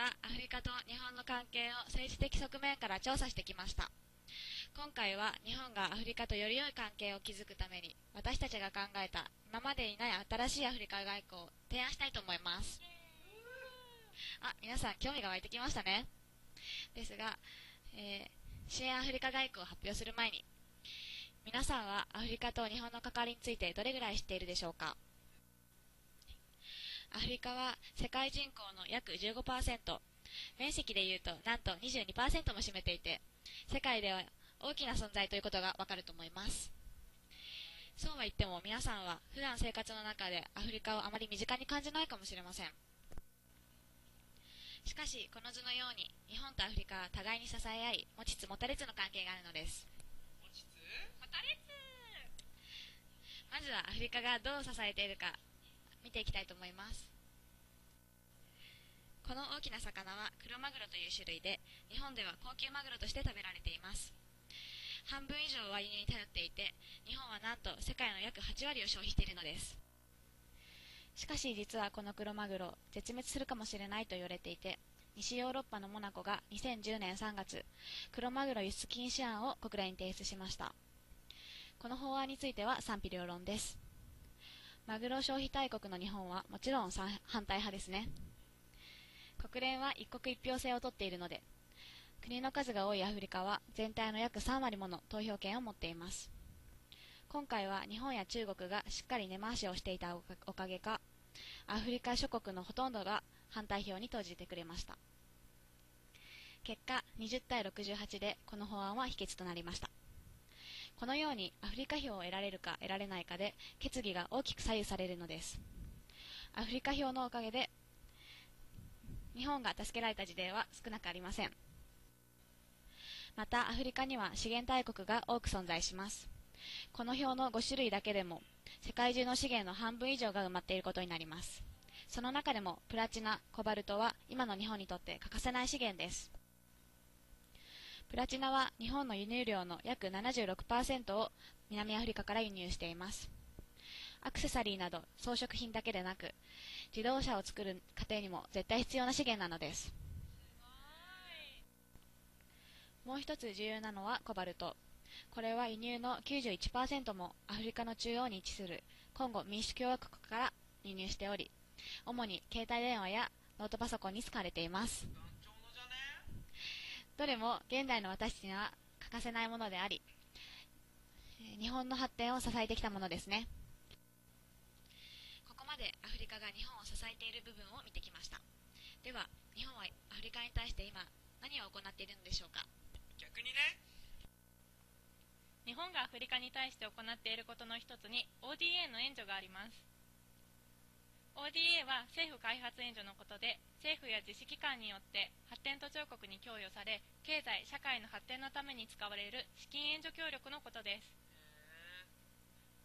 はアフリカと日本の関係を政治的側面から調査してきました。今回は日本がアフリカとより良い関係を築くために私たちが考えた今までにない新しいアフリカ外交を提案したいと思います。あ皆さん興味が湧いてきましたね。ですが、えー、支援アフリカ外交を発表する前に皆さんはアフリカと日本の関わりについてどれぐらい知っているでしょうか？アフリカは世界人口の約15%、面積で言うとなんと22%も占めていて、世界では大きな存在ということがわかると思います。そうは言っても皆さんは普段生活の中でアフリカをあまり身近に感じないかもしれません。しかし、この図のように日本とアフリカは互いに支え合い、持ちつ持たれつの関係があるのです。持ちつ持たれつまずはアフリカがどう支えているか見ていきたいと思います。この大きな魚はクロマグロという種類で日本では高級マグロとして食べられています。半分以上は輸入に頼っていて日本はなんと世界の約8割を消費しているのです。しかし実はこのクロマグロ絶滅するかもしれないと言われていて西ヨーロッパのモナコが2010年3月クロマグロ輸出禁止案を国連に提出しました。この法案については賛否両論です。マグロ消費大国の日本はもちろん反対派ですね。国連は一国一票制をとっているので、国の数が多いアフリカは全体の約3割もの投票権を持っています。今回は日本や中国がしっかり根回しをしていたおかげか、アフリカ諸国のほとんどが反対票に投じてくれました。結果、20対68でこの法案は否決となりました。このようにアフリカ票を得られるか得られないかで決議が大きく左右されるのです。アフリカ票のおかげで日本が助けられた事例は少なくありません。またアフリカには資源大国が多く存在します。この表の5種類だけでも世界中の資源の半分以上が埋まっていることになります。その中でもプラチナ、コバルトは今の日本にとって欠かせない資源です。プラチナは日本の輸入量の約76%を南アフリカから輸入しています。アクセサリーなど装飾品だけでなく、自動車を作る過程にも絶対必要な資源なのです。もう一つ重要なのはコバルト。これは輸入の91%もアフリカの中央に位置するコンゴ民主共和国から輸入しており、主に携帯電話やノートパソコンに使われています。どれも現代の私たちには欠かせないものであり、日本の発展を支えてきたものですね。ここまでアフリカが日本を支えている部分を見てきました。では、日本はアフリカに対して今何を行っているのでしょうか？逆にね日本がアフリカに対して行っていることの一つに ODA の援助があります ODA は政府開発援助のことで政府や実施機関によって発展途上国に供与され経済社会の発展のために使われる資金援助協力のことです。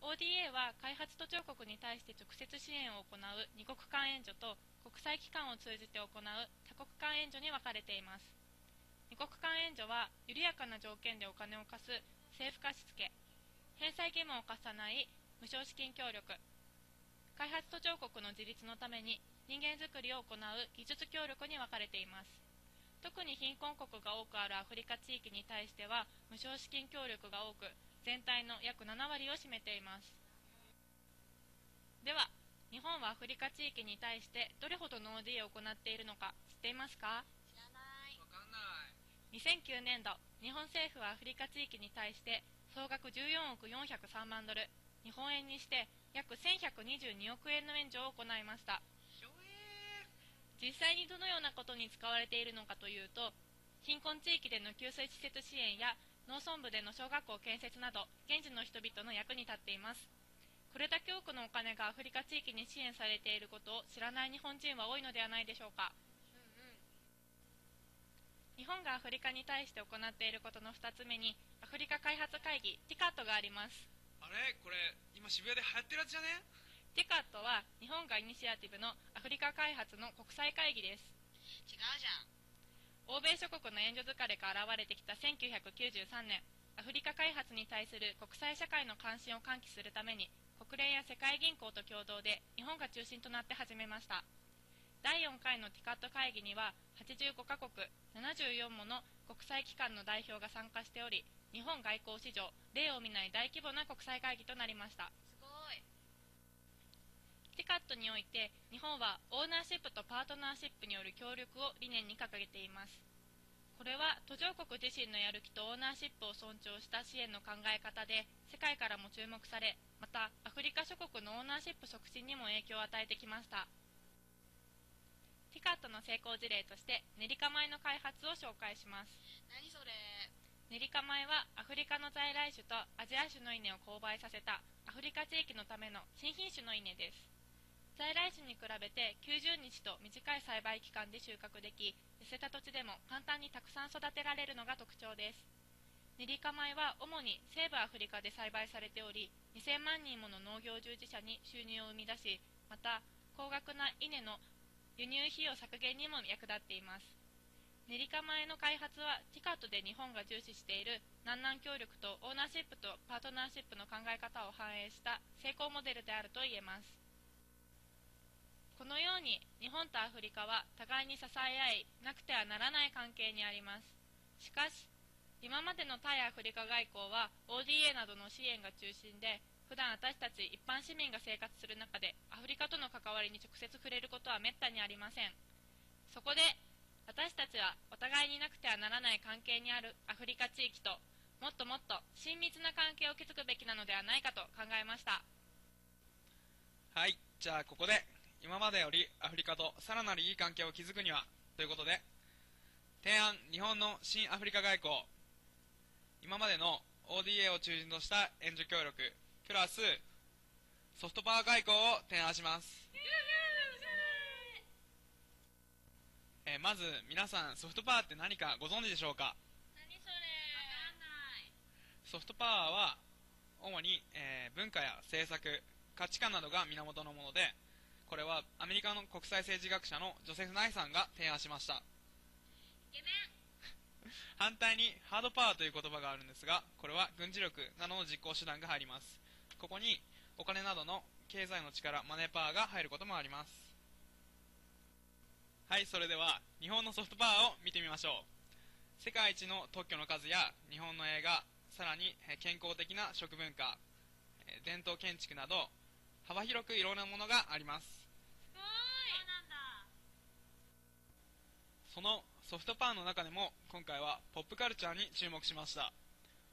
ODA は開発途上国に対して直接支援を行う二国間援助と国際機関を通じて行う多国間援助に分かれています。二国間援助は緩やかな条件でお金を貸す政府貸付返済義務を課さない無償資金協力開発途上国の自立のために人間づくりを行う技術協力に分かれています。特に貧困国が多くあるアフリカ地域に対しては無償資金協力が多く全体の約7割を占めています。では日本はアフリカ地域に対してどれほどの ODA を行っているのか知っていますか？知らない。わかんない2009年度日本政府はアフリカ地域に対して総額14億403万ドル日本円にして約1122億円の援助を行いました。実際にどのようなことに使われているのかというと貧困地域での給水施設支援や農村部での小学校建設など現地の人々の役に立っています。これだけ多くのお金がアフリカ地域に支援されていることを知らない日本人は多いのではないでしょうか、うんうん、日本がアフリカに対して行っていることの2つ目にアフリカ開発会議 TICAT がありますあれ？これ今渋谷で流行ってるやつじゃね？TICAT は日本がイニシアティブのアフリカ開発の国際会議です。違うじゃん。欧米諸国の援助疲れが現れてきた1993年アフリカ開発に対する国際社会の関心を喚起するために国連や世界銀行と共同で日本が中心となって始めました。第4回のティカット会議には85カ国74もの国際機関の代表が参加しており日本外交史上例を見ない大規模な国際会議となりました。すごい。ティカットにおいて日本はオーナーシップとパートナーシップによる協力を理念に掲げています。これは途上国自身のやる気とオーナーシップを尊重した支援の考え方で世界からも注目されまたアフリカ諸国のオーナーシップ促進にも影響を与えてきました。ティカットの成功事例として練り構えの開発を紹介します。何それ練り構えはアフリカの在来種とアジア種の稲を交配させたアフリカ地域のための新品種の稲です。在来種に比べて90日と短い栽培期間で収穫でき痩せた土地でも簡単にたくさん育てられるのが特徴です。練り構えは主に西部アフリカで栽培されており2000万人もの農業従事者に収入を生み出しまた高額な稲の輸入費用削減にも役立っています。練り構えの開発はティカットで日本が重視している南南協力とオーナーシップとパートナーシップの考え方を反映した成功モデルであると言えます。このように日本とアフリカは互いに支え合いなくてはならない関係にあります。しかし今までの対アフリカ外交は ODA などの支援が中心で普段私たち一般市民が生活する中でアフリカとの関わりに直接触れることはめったにありません。そこで私たちはお互いになくてはならない関係にあるアフリカ地域ともっともっと親密な関係を築くべきなのではないかと考えました。はいじゃあここで今までよりアフリカとさらなるいい関係を築くにはということで提案日本の新アフリカ外交今までの ODA を中心とした援助協力プラスソフトパワー外交を提案します、えーまず皆さんソフトパワーって何かご存知でしょうか？何それ。ソフトパワーは主に、えー文化や政策価値観などが源のものでこれはアメリカの国際政治学者のジョセフ・ナイさんが提案しました。イケメン。反対にハードパワーという言葉があるんですがこれは軍事力などの実行手段が入りますここにお金などの経済の力マネーパワーが入ることもありますはいそれでは日本のソフトパワーを見てみましょう。世界一の特許の数や日本の映画さらに健康的な食文化伝統建築など幅広くいろんなものがあります。すごいそうなんだ。そのソフトパワーの中でも今回はポップカルチャーに注目しました。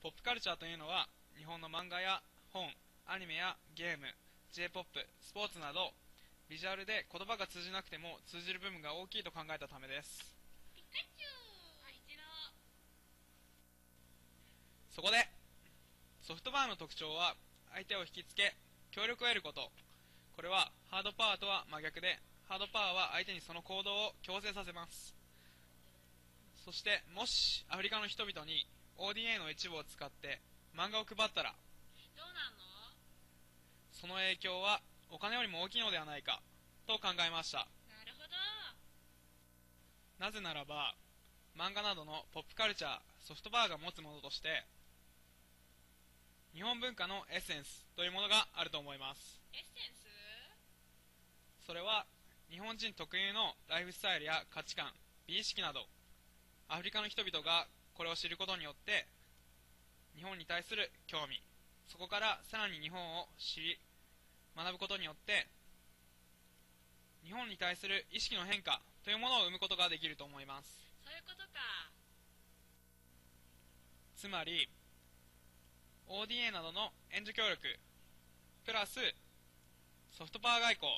ポップカルチャーというのは日本の漫画や本アニメやゲーム J−POP スポーツなどビジュアルで言葉が通じなくても通じる部分が大きいと考えたためです。ピカチュウはい一郎そこでソフトパワーの特徴は相手を引きつけ協力を得ること。これはハードパワーとは真逆でハードパワーは相手にその行動を強制させます。そしてもしアフリカの人々に ODA の一部を使って漫画を配ったらどうなんの？その影響はお金よりも大きいのではないかと考えました。なるほど。なぜならば漫画などのポップカルチャーソフトパワーが持つものとして日本文化のエッセンスというものがあると思います。エッセンス？それは日本人特有のライフスタイルや価値観美意識などアフリカの人々がこれを知ることによって日本に対する興味そこからさらに日本を知り学ぶことによって日本に対する意識の変化というものを生むことができると思います。そういうことか。つまり ODA などの援助協力プラスソフトパワー外交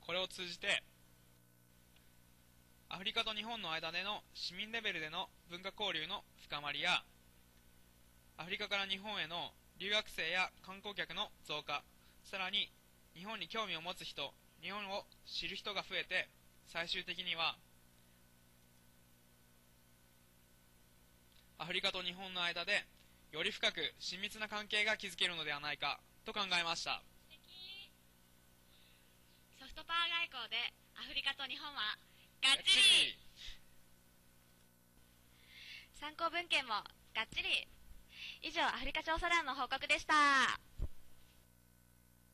これを通じてアフリカと日本の間での市民レベルでの文化交流の深まりやアフリカから日本への留学生や観光客の増加さらに日本に興味を持つ人日本を知る人が増えて最終的にはアフリカと日本の間でより深く親密な関係が築けるのではないかと考えました。ソフトパワー外交でアフリカと日本はがっちり。参考文献もがっちり。以上アフリカ調査団の報告でした